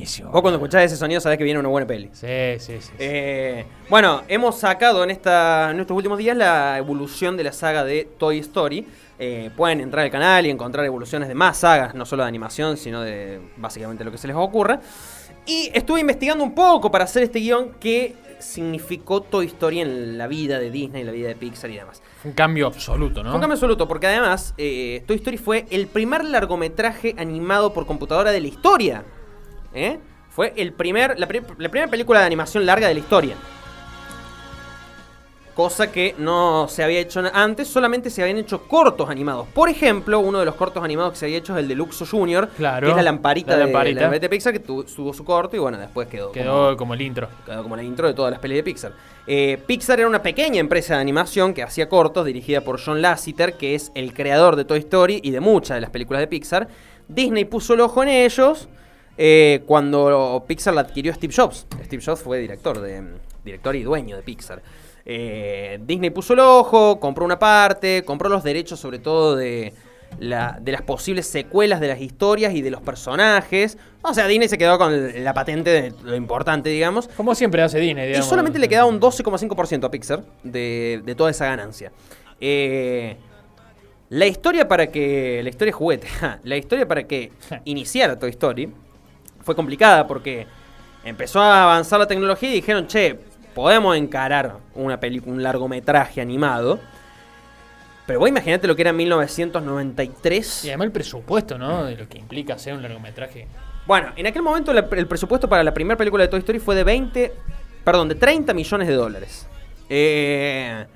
buenísimo. Vos cuando escuchás ese sonido sabés que viene una buena peli. Sí, sí, sí. sí. Eh, bueno, hemos sacado en, esta, en estos últimos días la evolución de la saga de Toy Story. Eh, pueden entrar al canal y encontrar evoluciones de más sagas, no solo de animación, sino de básicamente lo que se les ocurra. Y estuve investigando un poco para hacer este guion qué significó Toy Story en la vida de Disney, en la vida de Pixar y demás. Fue un cambio absoluto, ¿no? Fue un cambio absoluto, porque además eh, Toy Story fue el primer largometraje animado por computadora de la historia. ¿Eh? Fue el primer, la, pri- la primera película de animación larga de la historia. Cosa que no se había hecho antes, solamente se habían hecho cortos animados. Por ejemplo, uno de los cortos animados que se había hecho es el de Luxo Junior, Claro, que es la lamparita, la de- lamparita. De, de Pixar, que tu- tuvo su corto y bueno, después quedó, Quedó como, como el intro. quedó como la intro de todas las pelis de Pixar. Eh, Pixar era una pequeña empresa de animación que hacía cortos, dirigida por John Lasseter, que es el creador de Toy Story y de muchas de las películas de Pixar. Disney puso el ojo en ellos eh, cuando Pixar la adquirió Steve Jobs. Steve Jobs fue director, de, director y dueño de Pixar. Eh, Disney puso el ojo, compró una parte, compró los derechos sobre todo de, la- de las posibles secuelas de las historias y de los personajes. O sea, Disney se quedó con la patente de lo importante, digamos. Como siempre hace Disney, Y digamos. solamente le quedaba un 12,5% a Pixar de, de toda esa ganancia. Eh, la historia para que. La historia juguete. La historia para que iniciara Toy Story fue complicada porque empezó a avanzar la tecnología y dijeron, che, podemos encarar una película, un largometraje animado. Pero vos imaginate lo que era en 1993. Y además el presupuesto, ¿no? De lo que implica hacer un largometraje. Bueno, en aquel momento la- el presupuesto para la primera película de Toy Story fue de 20, perdón, de 30 millones de dólares. Eh,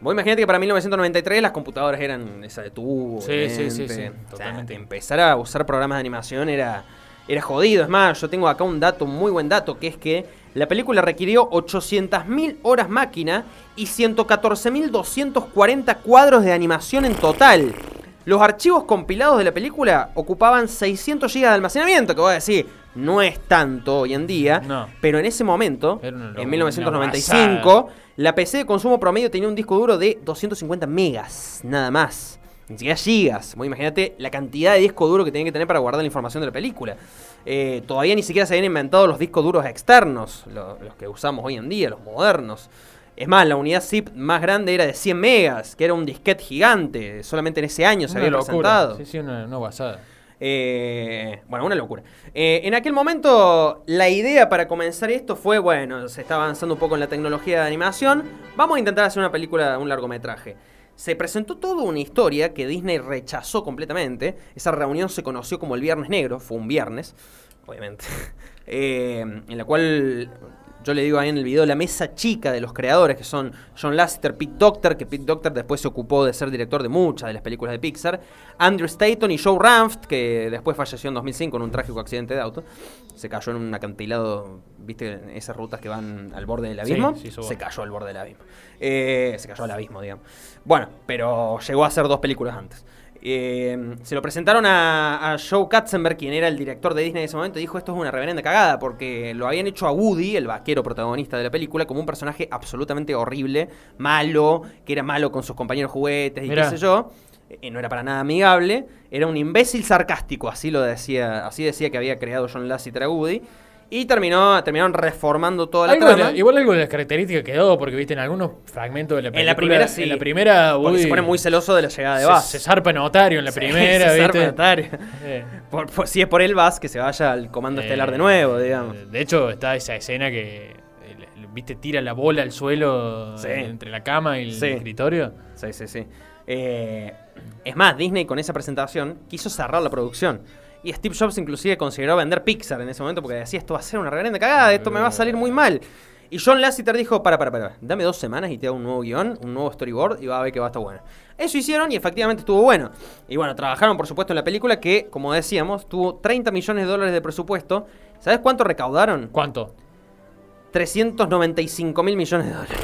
vos imaginate que para 1993 las computadoras eran esa de tubo. Sí, sí, sí, O sea, empezar a usar programas de animación era, era jodido. Es más, yo tengo acá un dato, un muy buen dato, que es que la película requirió 800.000 horas máquina y 114.240 cuadros de animación en total. Los archivos compilados de la película ocupaban 600 GB de almacenamiento, que voy a decir, no es tanto hoy en día, No. pero en ese momento, en una 1995, la PC de consumo promedio tenía un disco duro de 250 megas, nada más. Ni siquiera gigas. Imagínate la cantidad de disco duro que tenía que tener para guardar la información de la película. Eh, todavía ni siquiera se habían inventado los discos duros externos, lo- los que usamos hoy en día, los modernos. Es más, la unidad zip más grande era de 100 megas, que era un disquete gigante. Solamente en ese año se Una había locura. presentado. Sí, sí, una, una guasada. Eh, bueno, una locura. Eh, en aquel momento, la idea para comenzar esto fue, bueno, se está avanzando un poco en la tecnología de animación, vamos a intentar hacer una película, un largometraje. Se presentó toda una historia que Disney rechazó completamente. Esa reunión se conoció como el Viernes Negro, fue un viernes, obviamente, eh, en la cual yo le digo ahí en el video la mesa chica de los creadores, que son John Lasseter, Pete Docter, que Pete Docter después se ocupó de ser director de muchas de las películas de Pixar, Andrew Staton y Joe Ranft, que después falleció en 2005 en un trágico accidente de auto. Se cayó en un acantilado, viste, esas rutas que van al borde del abismo. sí, se cayó al borde del abismo. Eh, se cayó al abismo, digamos. Bueno, pero llegó a hacer dos películas antes. Eh, se lo presentaron a, a Joe Katzenberg, quien era el director de Disney en ese momento, y dijo esto es una reverenda cagada, porque lo habían hecho a Woody, el vaquero protagonista de la película, como un personaje absolutamente horrible, malo, que era malo con sus compañeros juguetes y Mirá. qué sé yo. Eh, no era para nada amigable, era un imbécil sarcástico, así lo decía, así decía que había creado John Lasseter a Woody. Y terminó, terminaron reformando toda la de trama. igual algo de las características quedó, porque viste en algunos fragmentos de la película. En la primera sí. En la primera, Porque se pone muy celoso de la llegada de se, Buzz. se zarpa notario en la primera, se zarpa ¿viste? notario. Eh, Por- por- si es por él, Buzz, que se vaya al comando eh, estelar de nuevo, digamos. De hecho, está esa escena que, viste, tira la bola al suelo Sí. entre la cama y el Sí. escritorio. Sí, sí, sí. Eh, es más, Disney con esa presentación quiso cerrar la producción. Y Steve Jobs inclusive consideró vender Pixar en ese momento porque decía, esto va a ser una reverenda cagada, esto me va a salir muy mal. Y John Lasseter dijo, para, para, para, dame dos semanas y te hago un nuevo guion, un nuevo storyboard y va a ver que va a estar bueno. Eso hicieron y efectivamente estuvo bueno. Y bueno, trabajaron por supuesto en la película que, como decíamos, tuvo 30 millones de dólares de presupuesto. ¿Sabes cuánto recaudaron? ¿Cuánto? 395 mil millones de dólares.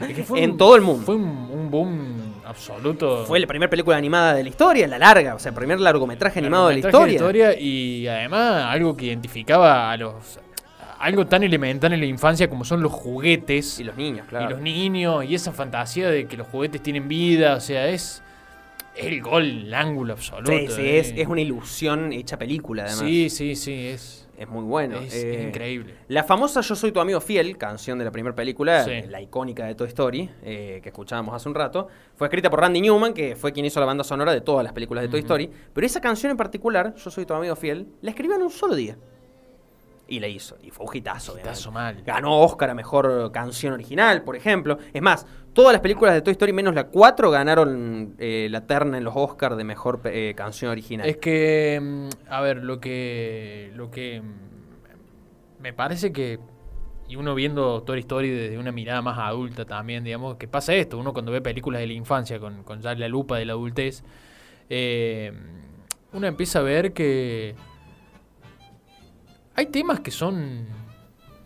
Es que fue En un- todo el mundo. Fue un, un boom absoluto. Fue la primera película animada de la historia, la larga, o sea, el primer largometraje animado de la historia. Y además algo que identificaba a los. Algo tan elemental en la infancia como son los juguetes. Y los niños, claro. Y los niños, y esa fantasía de que los juguetes tienen vida, o sea, es. el gol, el ángulo absoluto. Sí, sí, eh. es, es una ilusión hecha película, además. Sí, sí, sí, es, Es muy bueno. es, Eh, increíble. La famosa Yo soy tu amigo fiel, canción de la primera película, Sí. la icónica de Toy Story, eh, que escuchábamos hace un rato, fue escrita por Randy Newman, que fue quien hizo la banda sonora de todas las películas de Toy. Story. Pero esa canción en particular, Yo soy tu amigo fiel, la escribió en un solo día. Y la hizo. Y fue un hitazo, Hitazo mal. Ganó Oscar a mejor canción original, por ejemplo. Es más, todas las películas de Toy Story, menos la 4, ganaron eh, la terna en los Oscars de mejor eh, canción original. Es que, mm, a ver, lo que, lo que mm, me parece que, y uno viendo Toy Story desde una mirada más adulta también, digamos, que pasa esto, uno cuando ve películas de la infancia con, con ya la lupa de la adultez, eh, uno empieza a ver que hay temas que son...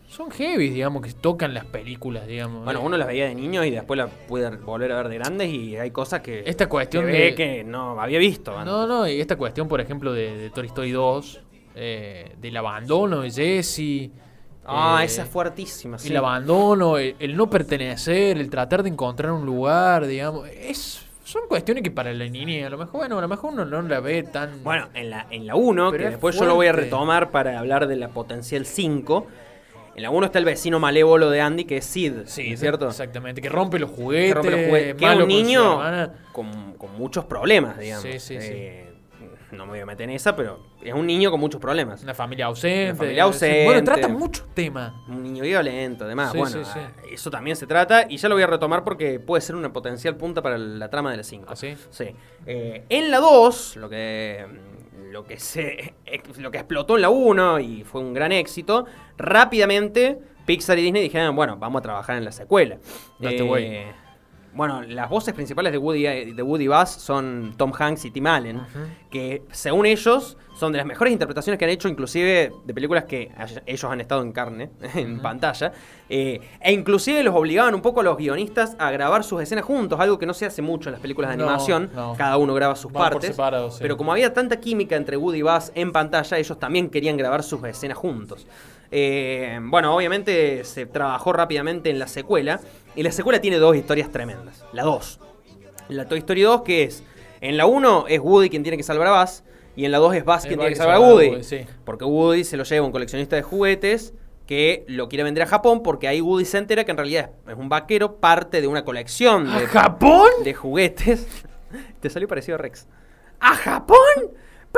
Son heavy, digamos, que tocan las películas, digamos. Bueno, uno las veía de niño y después las puede volver a ver de grandes y hay cosas que, Esta cuestión que de- que no había visto. antes. No, no, y esta cuestión, por ejemplo, de, de Toy Story 2, eh, del abandono de Jesse. Ah, eh, esa es fuertísima. sí. El abandono, el, el no pertenecer, el tratar de encontrar un lugar, digamos. Es, son cuestiones que para la niña, a lo mejor, bueno, a lo mejor uno no la ve tan. Bueno, en la, en la 1, Pero que es después yo lo voy a retomar para hablar de la potencial 5. En la 1 está el vecino malévolo de Andy, que es Sid, sí, ¿es ¿cierto? Exactamente, que rompe los Que juguetes. rompe los juguetes, que es un niño con, con muchos problemas, digamos. Sí, sí, sí. Eh, no me voy a meter en esa, pero es un niño con muchos problemas. Una familia ausente. Una familia sí. ausente. Bueno, trata muchos temas. Un niño violento, además. Sí, bueno, sí, sí. ah, eso también se trata y ya lo voy a retomar porque puede ser una potencial punta para la trama de la 5. ¿Así? Sí. Eh, en la 2, lo que, lo, que se, lo que explotó en la 1 y fue un gran éxito, rápidamente Pixar y Disney dijeron, bueno, vamos a trabajar en la secuela. Eh, Date way. Bueno, las voces principales de Woody, de Woody Buzz son Tom Hanks y Tim Allen, que según ellos son de las mejores interpretaciones que han hecho, inclusive de películas que ellos han estado en carne, en pantalla, eh, e inclusive los obligaban un poco a los guionistas a grabar sus escenas juntos, algo que no se hace mucho en las películas de No, animación, no. cada uno graba sus Van partes, separado, sí. pero como había tanta química entre Woody y Buzz en pantalla, ellos también querían grabar sus escenas juntos. Eh, bueno, obviamente se trabajó rápidamente en la secuela, y la secuela tiene dos historias tremendas, la 2. La Toy Story 2, que es, en la 1 es Woody quien tiene que salvar a Buzz, y en la 2 es Buzz quien tiene que salvar a a Woody. Woody, sí. Porque Woody se lo lleva un coleccionista de juguetes que lo quiere vender a Japón porque ahí Woody se entera que en realidad es un vaquero, parte de una colección ¿A de, Japón? de juguetes. Te salió parecido a Rex. ¿A Japón?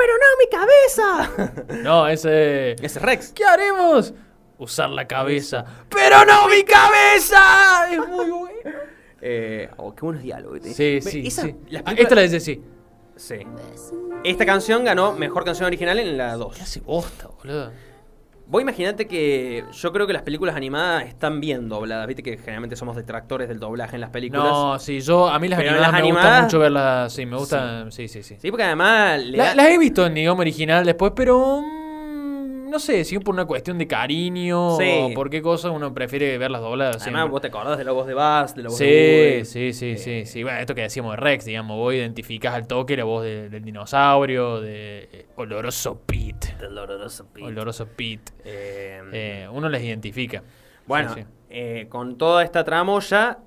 ¡Pero no mi cabeza! No, ese. Ese es Rex. ¿Qué haremos? Usar la cabeza. ¡Pero no mi cabeza! Es muy bueno. Eh, oh, qué buenos diálogos. Sí, sí, Esa- sí. las Ah, películas- Esta la dice sí. Sí. Esta canción ganó mejor canción original en la ¿Qué 2. hace bosta, boludo? Vos imaginate que yo creo que las películas animadas están bien dobladas. Viste que generalmente somos detractores del doblaje en las películas. No, sí, yo. A mí las animadas las me gusta mucho verlas. Sí, me gusta. Sí, sí, sí. Sí, porque además La- da- las he visto en idioma original después, pero. No sé, si es por una cuestión de cariño Sí. o por qué cosa uno prefiere verlas dobladas. Además, siempre. vos te acordás de la voz de Buzz, de la voz de Sí, Woody. sí, sí, Eh, sí, sí. Bueno, esto que decíamos de Rex, digamos, vos identificás al toque la voz de- del dinosaurio, de eh, Oloroso Pete. del oloroso Pete. Oloroso Pete. Eh, Eh, uno les identifica. Bueno, Sí, sí. con toda esta tramoya,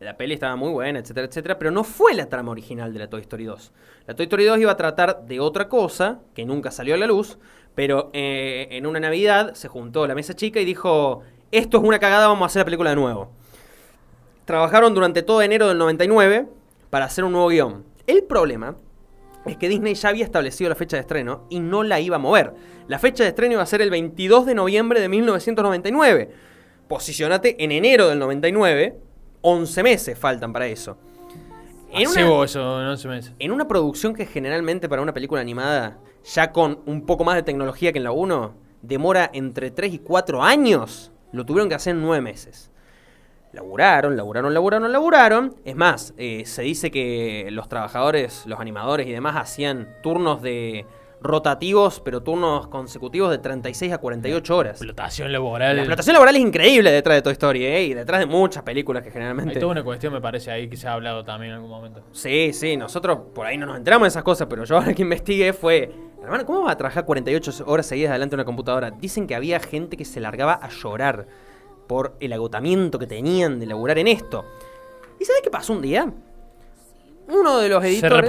la peli estaba muy buena, etcétera, etcétera, pero no fue la trama original de la Toy Story 2. La Toy Story 2 iba a tratar de otra cosa, que nunca salió a la luz, pero eh, en una Navidad se juntó la mesa chica y dijo, esto es una cagada, vamos a hacer la película de nuevo. Trabajaron durante todo enero del 99 para hacer un nuevo guion. El problema es que Disney ya había establecido la fecha de estreno y no la iba a mover. La fecha de estreno iba a ser el 22 de noviembre de 1999. Posicionate en enero del 99, 11 meses faltan para eso. En una, eso, no se me dice. en una producción que generalmente para una película animada, ya con un poco más de tecnología que en la 1, demora entre 3 y 4 años, lo tuvieron que hacer en 9 meses. Laburaron, laburaron, laburaron, laburaron. Es más, eh, se dice que los trabajadores, los animadores y demás hacían turnos de rotativos, pero turnos consecutivos de 36 a 48 horas. Explotación laboral. La explotación laboral es increíble detrás de Toy Story, ¿eh? Y detrás de muchas películas que Hay generalmente... toda una cuestión, me parece, ahí que se ha hablado también en algún momento. Sí, sí, nosotros por ahí no nos enteramos de esas cosas, pero yo ahora que investigué fue... Hermano, ¿cómo vas a trabajar 48 horas seguidas delante de una computadora? Dicen que había gente que se largaba a llorar por el agotamiento que tenían de laburar en esto. ¿Y sabes qué pasó un día? Uno de los editores.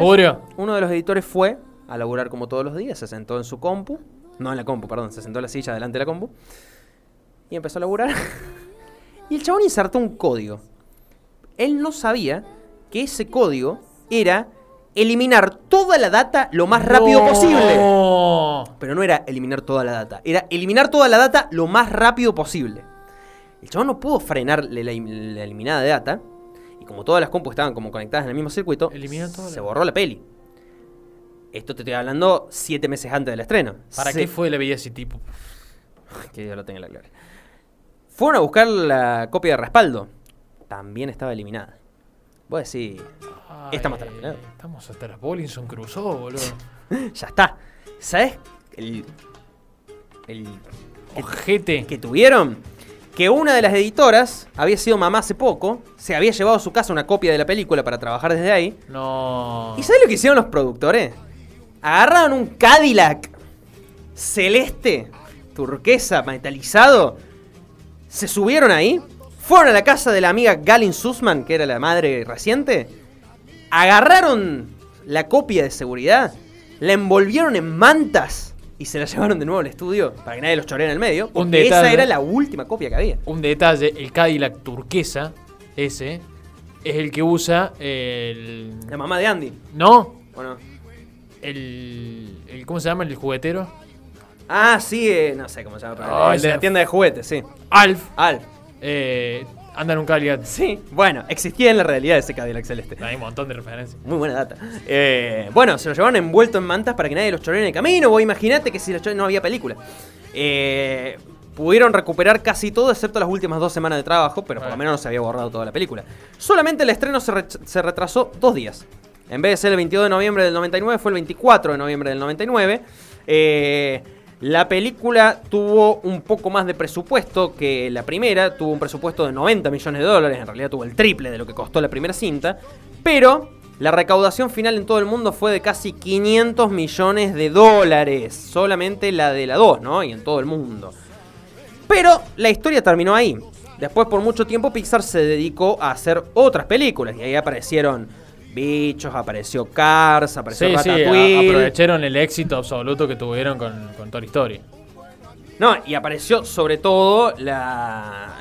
Uno de los editores fue a laburar como todos los días, se sentó en su compu. No en la compu, perdón, se sentó en la silla delante de la compu. Y empezó a laburar. y el chabón insertó un código. Él no sabía que ese código era eliminar toda la data lo más rápido No. posible. Pero no era eliminar toda la data, era eliminar toda la data lo más rápido posible. El chabón no pudo frenar la, la- la eliminada de data. Y como todas las compus estaban como conectadas en el mismo circuito, se la- borró la peli. Esto te estoy hablando siete meses antes del estreno. ¿Para Se- qué fue la vida ese tipo? Que Dios lo tenga en la gloria. Fueron a buscar la copia de respaldo. También estaba eliminada. Voy a decir, Estamos Ay, hasta. Estamos hasta las Bollinson Crusoe, boludo. ya está. ¿Sabes? El, el Ojete. que tuvieron que una de las editoras había sido mamá hace poco, se había llevado a su casa una copia de la película para trabajar desde ahí. No. ¿Y sabes lo que hicieron los productores? Agarraron un Cadillac celeste, turquesa, metalizado, se subieron ahí, fueron a la casa de la amiga Galin Sussman, que era la madre reciente, agarraron la copia de seguridad, la envolvieron en mantas y se la llevaron de nuevo al estudio para que nadie los choree en el medio. Esa detalle. era la última copia que había. Un detalle, el Cadillac turquesa, ese, es el que usa el... La mamá de Andy. No, Bueno. el, el... ¿Cómo se llama? El juguetero. Ah, sí, eh, no sé cómo se llama. pero Ay, el de la tienda de juguetes, sí. Alf. Al. Eh, anda en un Cadillac. Sí, bueno, existía en la realidad ese Cadillac celeste. Hay un montón de referencias. Muy buena data. Eh, bueno, se lo llevaron envuelto en mantas para que nadie los choree en el camino. Vos imaginate que si los no había película. Eh, pudieron recuperar casi todo excepto las últimas dos semanas de trabajo, pero por lo menos no se había borrado toda la película. Solamente el estreno se, re- se retrasó dos días. En vez de ser el 22 de noviembre del 99, fue el 24 de noviembre del 99. Eh, la película tuvo un poco más de presupuesto que la primera, tuvo un presupuesto de 90 millones de dólares, en realidad tuvo el triple de lo que costó la primera cinta, pero la recaudación final en todo el mundo fue de casi 500 millones de dólares, solamente la de la 2, ¿no? Y en todo el mundo. Pero la historia terminó ahí. Después por mucho tiempo Pixar se dedicó a hacer otras películas y ahí aparecieron bichos, apareció Cars, apareció Sí, sí, Ratatouille. aprovecharon el éxito absoluto que tuvieron con, con Toy Story. No, y apareció sobre todo la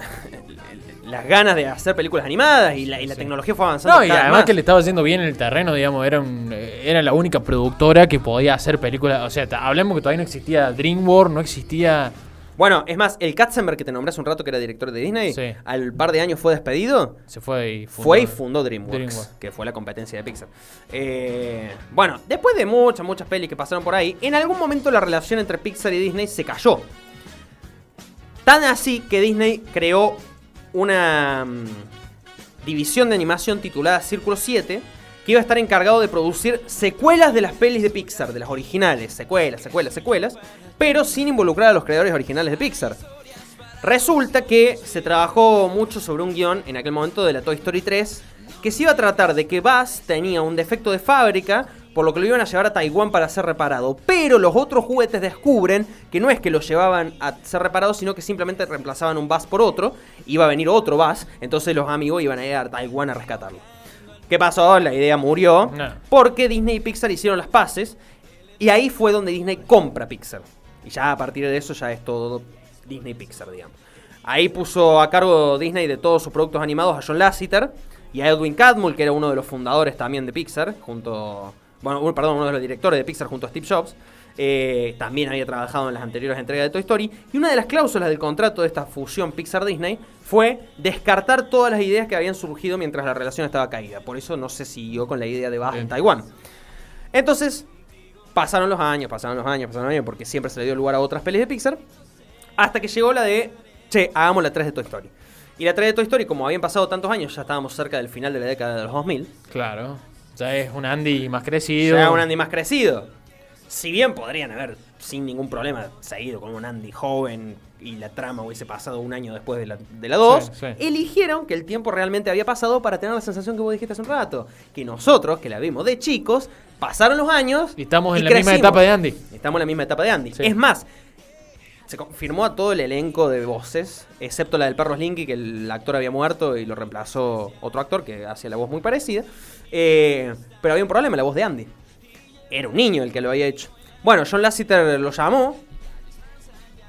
las ganas de hacer películas animadas y la, y la Sí. tecnología fue avanzando. No, y además más. que le estaba yendo bien en el terreno, digamos, era, un- eh, era la única productora que podía hacer películas. O sea, hablemos que todavía no existía DreamWorks, no existía. Bueno, es más, el Katzenberg que te nombré hace un rato que era director de Disney, Sí. al par de años fue despedido. Se fue y fundó. Fue y fundó DreamWorks, DreamWorks. que fue la competencia de Pixar. Eh, bueno, después de muchas, muchas pelis que pasaron por ahí, en algún momento la relación entre Pixar y Disney se cayó. Tan así que Disney creó una mm, división de animación titulada Círculo 7, que iba a estar encargado de producir secuelas de las pelis de Pixar, de las originales, secuelas, secuelas, secuelas, pero sin involucrar a los creadores originales de Pixar. Resulta que se trabajó mucho sobre un guion en aquel momento de la Toy Story 3 que se iba a tratar de que Buzz tenía un defecto de fábrica por lo que lo iban a llevar a Taiwán para ser reparado. Pero los otros juguetes descubren que no es que lo llevaban a ser reparado, sino que simplemente reemplazaban un Buzz por otro. Iba a venir otro Buzz, entonces los amigos iban a ir a Taiwán a rescatarlo. ¿Qué pasó? La idea murió No. porque Disney y Pixar hicieron las paces y ahí fue donde Disney compra Pixar. Y ya a partir de eso ya es todo Disney Pixar, digamos. Ahí puso a cargo Disney de todos sus productos animados a John Lasseter y a Edwin Catmull, que era uno de los fundadores también de Pixar, junto. Bueno, perdón, uno de los directores de Pixar junto a Steve Jobs. Eh, también había trabajado en las anteriores entregas de Toy Story. Y una de las cláusulas del contrato de esta fusión Pixar-Disney fue descartar todas las ideas que habían surgido mientras la relación estaba caída. Por eso no se siguió con la idea de Buzz en. Taiwán. Entonces, pasaron los años, pasaron los años, pasaron los años, porque siempre se le dio lugar a otras pelis de Pixar. Hasta que llegó la de, che, hagamos la 3 de Toy Story. Y la 3 de Toy Story, como habían pasado tantos años, ya estábamos cerca del final de la década de los 2000. Claro. Ya es un Andy más crecido. Ya un Andy más crecido. Si bien podrían haber, sin ningún problema, seguido con un Andy joven y la trama hubiese pasado un año después de la, de la 2, Sí, sí. eligieron que el tiempo realmente había pasado para tener la sensación que vos dijiste hace un rato. Que nosotros, que la vimos de chicos, pasaron los años. Y estamos y en la misma etapa de Andy. Estamos en la misma etapa de Andy. Sí. Es más, Se confirmó a todo el elenco de voces, excepto la del perro Slinky, que el actor había muerto y lo reemplazó otro actor que hacía la voz muy parecida. Eh, pero había un problema, la voz de Andy. Era un niño el que lo había hecho. Bueno, John Lasseter lo llamó.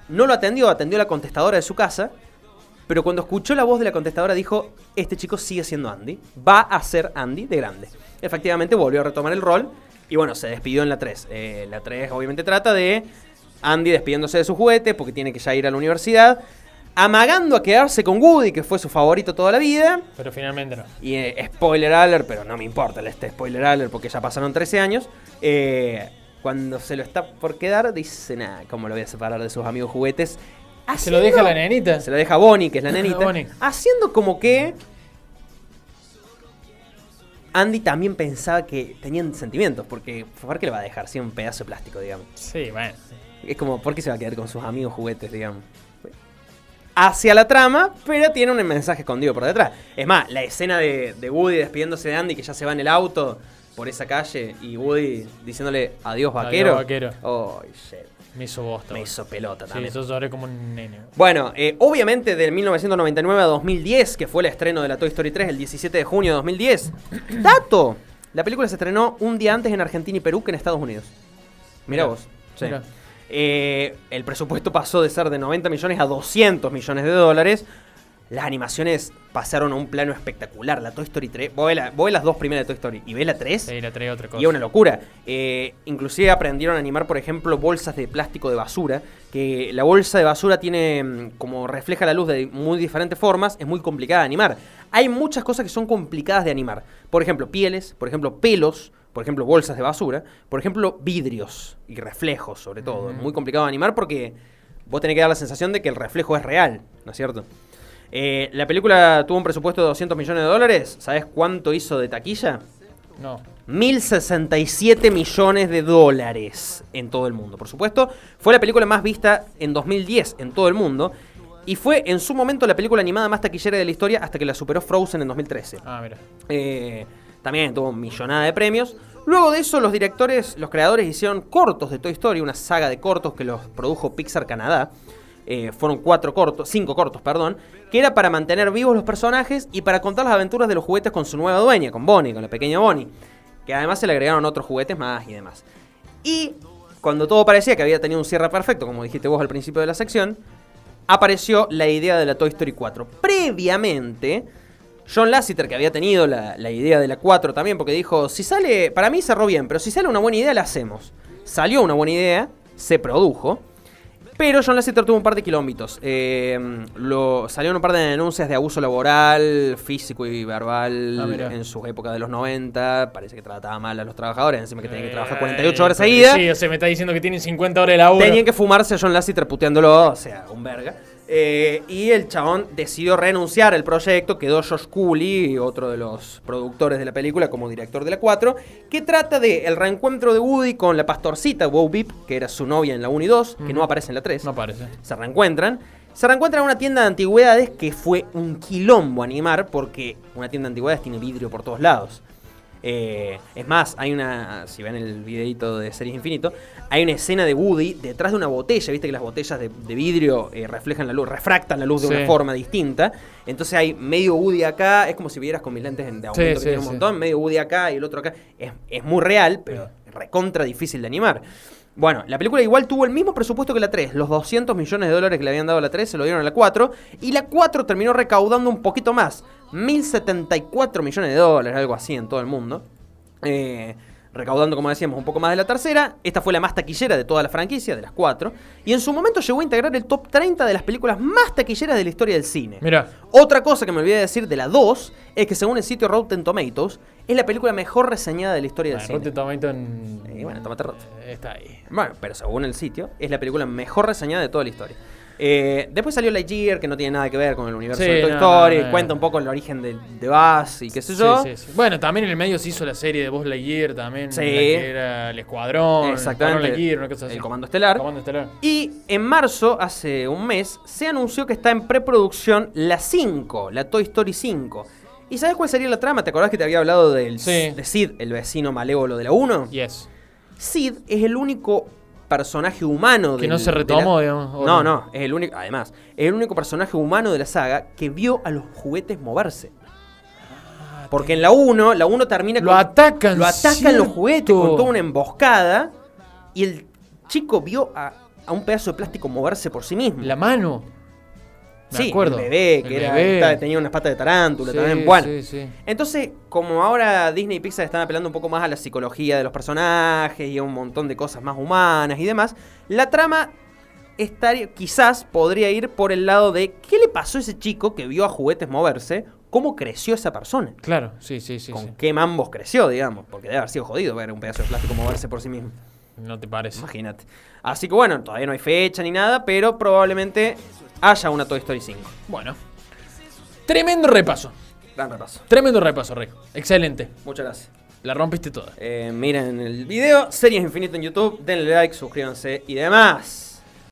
No lo atendió, atendió la contestadora de su casa. Pero cuando escuchó la voz de la contestadora dijo, este chico sigue siendo Andy. Va a ser Andy de grande. Efectivamente volvió a retomar el rol. Y bueno, se despidió en la 3. Eh, la 3 obviamente trata de Andy despidiéndose de su juguete porque tiene que ya ir a la universidad. Amagando a quedarse con Woody, que fue su favorito toda la vida. Pero finalmente no. Y eh, spoiler alert, pero no me importa este spoiler alert porque ya pasaron 13 años. Eh, cuando se lo está por quedar, dice, nada, ¿cómo lo voy a separar de sus amigos juguetes? ¿Se lo deja la nenita? Se lo deja Bonnie, que es la nenita. haciendo como que Andy también pensaba que tenían sentimientos, porque ¿por qué le va a dejar sin un pedazo de plástico, digamos? Sí, bueno. Es como, ¿por qué se va a quedar con sus amigos juguetes, digamos? Hacia la trama, pero tiene un mensaje escondido por detrás. Es más, la escena de, Woody despidiéndose de Andy, que ya se va en el auto por esa calle, y Woody diciéndole adiós vaquero. Adiós vaquero. Oh, shit. Me hizo bosta. Me hizo pelota también. Sí, eso lloré como un nene. Bueno, eh, obviamente del 1999 a 2010, que fue el estreno de la Toy Story 3 el 17 de junio de 2010. ¡Dato! La película se estrenó un día antes en Argentina y Perú que en Estados Unidos. Mira vos. Sí. Eh, el presupuesto pasó de ser de 90 millones a 200 millones de dólares. Las animaciones pasaron a un plano espectacular. La Toy Story 3. Vos ves, las dos primeras de Toy Story y ves la 3. Sí, la 3 otra cosa. Y es una locura. Eh, inclusive aprendieron a animar, por ejemplo, bolsas de plástico de basura. Que la bolsa de basura tiene mm, como refleja la luz de muy diferentes formas. Es muy complicada de animar. Hay muchas cosas que son complicadas de animar. Por ejemplo, pieles, por ejemplo, pelos por ejemplo, bolsas de basura, por ejemplo, vidrios y reflejos, sobre todo. Es muy complicado de animar porque vos tenés que dar la sensación de que el reflejo es real, ¿no es cierto? Eh, la película tuvo un presupuesto de 200 millones de dólares. ¿Sabes cuánto hizo de taquilla? No. 1067 millones de dólares en todo el mundo. Por supuesto, fue la película más vista en 2010 en todo el mundo. Y fue en su momento la película animada más taquillera de la historia hasta que la superó Frozen en 2013. Ah, mira. Eh, también tuvo millonada de premios. Luego de eso, los directores, los creadores hicieron cortos de Toy Story, una saga de cortos que los produjo Pixar Canadá. Eh, fueron cuatro cortos, cinco cortos, perdón, que era para mantener vivos los personajes y para contar las aventuras de los juguetes con su nueva dueña, con Bonnie, con la pequeña Bonnie. Que además se le agregaron otros juguetes más y demás. Y cuando todo parecía que había tenido un cierre perfecto, como dijiste vos al principio de la sección, apareció la idea de la Toy Story 4. Previamente, John Lasseter, que había tenido la, idea de la 4 también, porque dijo, si sale, para mí cerró bien, pero si sale una buena idea, la hacemos. Salió una buena idea, se produjo, pero John Lasseter tuvo un par de kilómetros. Eh, lo, salieron un par de denuncias de abuso laboral, físico y verbal ah, en su época de los 90. Parece que trataba mal a los trabajadores, encima que tenían que trabajar 48 eh, horas seguidas. Sí, o sea, me está diciendo que tienen 50 horas de laburo. Tenían que fumarse a John Lasseter puteándolo, o sea, un verga. Eh, y el chabón decidió renunciar al proyecto, quedó Josh Cooley, otro de los productores de la película, como director de la 4, que trata de el reencuentro de Woody con la pastorcita Wow Beep, que era su novia en la 1 y 2, que no aparece en la 3. No aparece. Se reencuentran. Se reencuentran en una tienda de antigüedades que fue un quilombo animar, porque una tienda de antigüedades tiene vidrio por todos lados. Eh, es más, hay una, si ven el videito de Series Infinito, hay una escena de Woody detrás de una botella, viste que las botellas de, vidrio eh, reflejan la luz, refractan la luz de una forma distinta. Entonces hay medio Woody acá, es como si vieras con mis lentes de aumento que tiene un montón, medio Woody acá y el otro acá. Es, es muy real, pero recontra difícil de animar. Bueno, la película igual tuvo el mismo presupuesto que la 3. Los 200 millones de dólares que le habían dado a la 3 se lo dieron a la 4. Y la 4 terminó recaudando un poquito más. 1.074 millones de dólares, algo así en todo el mundo. Eh, recaudando, como decíamos, un poco más de la tercera. Esta fue la más taquillera de toda la franquicia, de las cuatro. Y en su momento llegó a integrar el top 30 de las películas más taquilleras de la historia del cine. Mira. Otra cosa que me olvidé de decir de la 2 es que según el sitio Rotten Tomatoes, es la película mejor reseñada de la historia del cine. Rotten Tomatoes en... bueno, tomate eh, Está ahí. Bueno, pero según el sitio, es la película mejor reseñada de toda la historia. Eh, después salió Lightyear, que no tiene nada que ver con el universo de Toy Story. cuenta un poco el origen de, de Buzz y qué sé yo. bueno, también en el medio se hizo la serie de Buzz Lightyear también. Que era el Escuadrón. Exactamente. El Comando Estelar. Y en marzo, hace un mes, se anunció que está en preproducción la 5, la Toy Story 5. ¿Y sabes cuál sería la trama? ¿Te acordás que te había hablado del, de Sid, el vecino malévolo de la 1? Yes. Sid es el único personaje humano Que del- no se retomó, la- digamos, o No, no. es el único, además, es el único personaje humano de la saga que vio a los juguetes moverse. Porque en la 1, la 1 termina Lo atacan, Lo atacan cierto. los juguetes con toda una emboscada. Y el chico vio a, a un pedazo de plástico moverse por sí mismo. La mano. Me sí, acuerdo. el bebé, que El era, bebé. estaba- tenía unas patas de tarántula Sí, también. Bueno, sí, entonces, como ahora Disney y Pixar están apelando un poco más a la psicología de los personajes y a un montón de cosas más humanas y demás, la trama estaría, quizás podría ir por el lado de qué le pasó a ese chico que vio a juguetes moverse, cómo creció esa persona. Claro, sí, sí, sí. con sí. qué mambos creció, digamos, porque debe haber sido jodido ver un pedazo de plástico moverse por sí mismo. No te parece. Imagínate. Así que bueno, todavía no hay fecha ni nada, pero probablemente haya una Toy Story 5. Bueno. Tremendo repaso. Gran repaso. Tremendo repaso, Rey. Excelente. Muchas gracias. La rompiste toda. Eh, miren el video, Series Infinito en YouTube, denle like, suscríbanse y demás.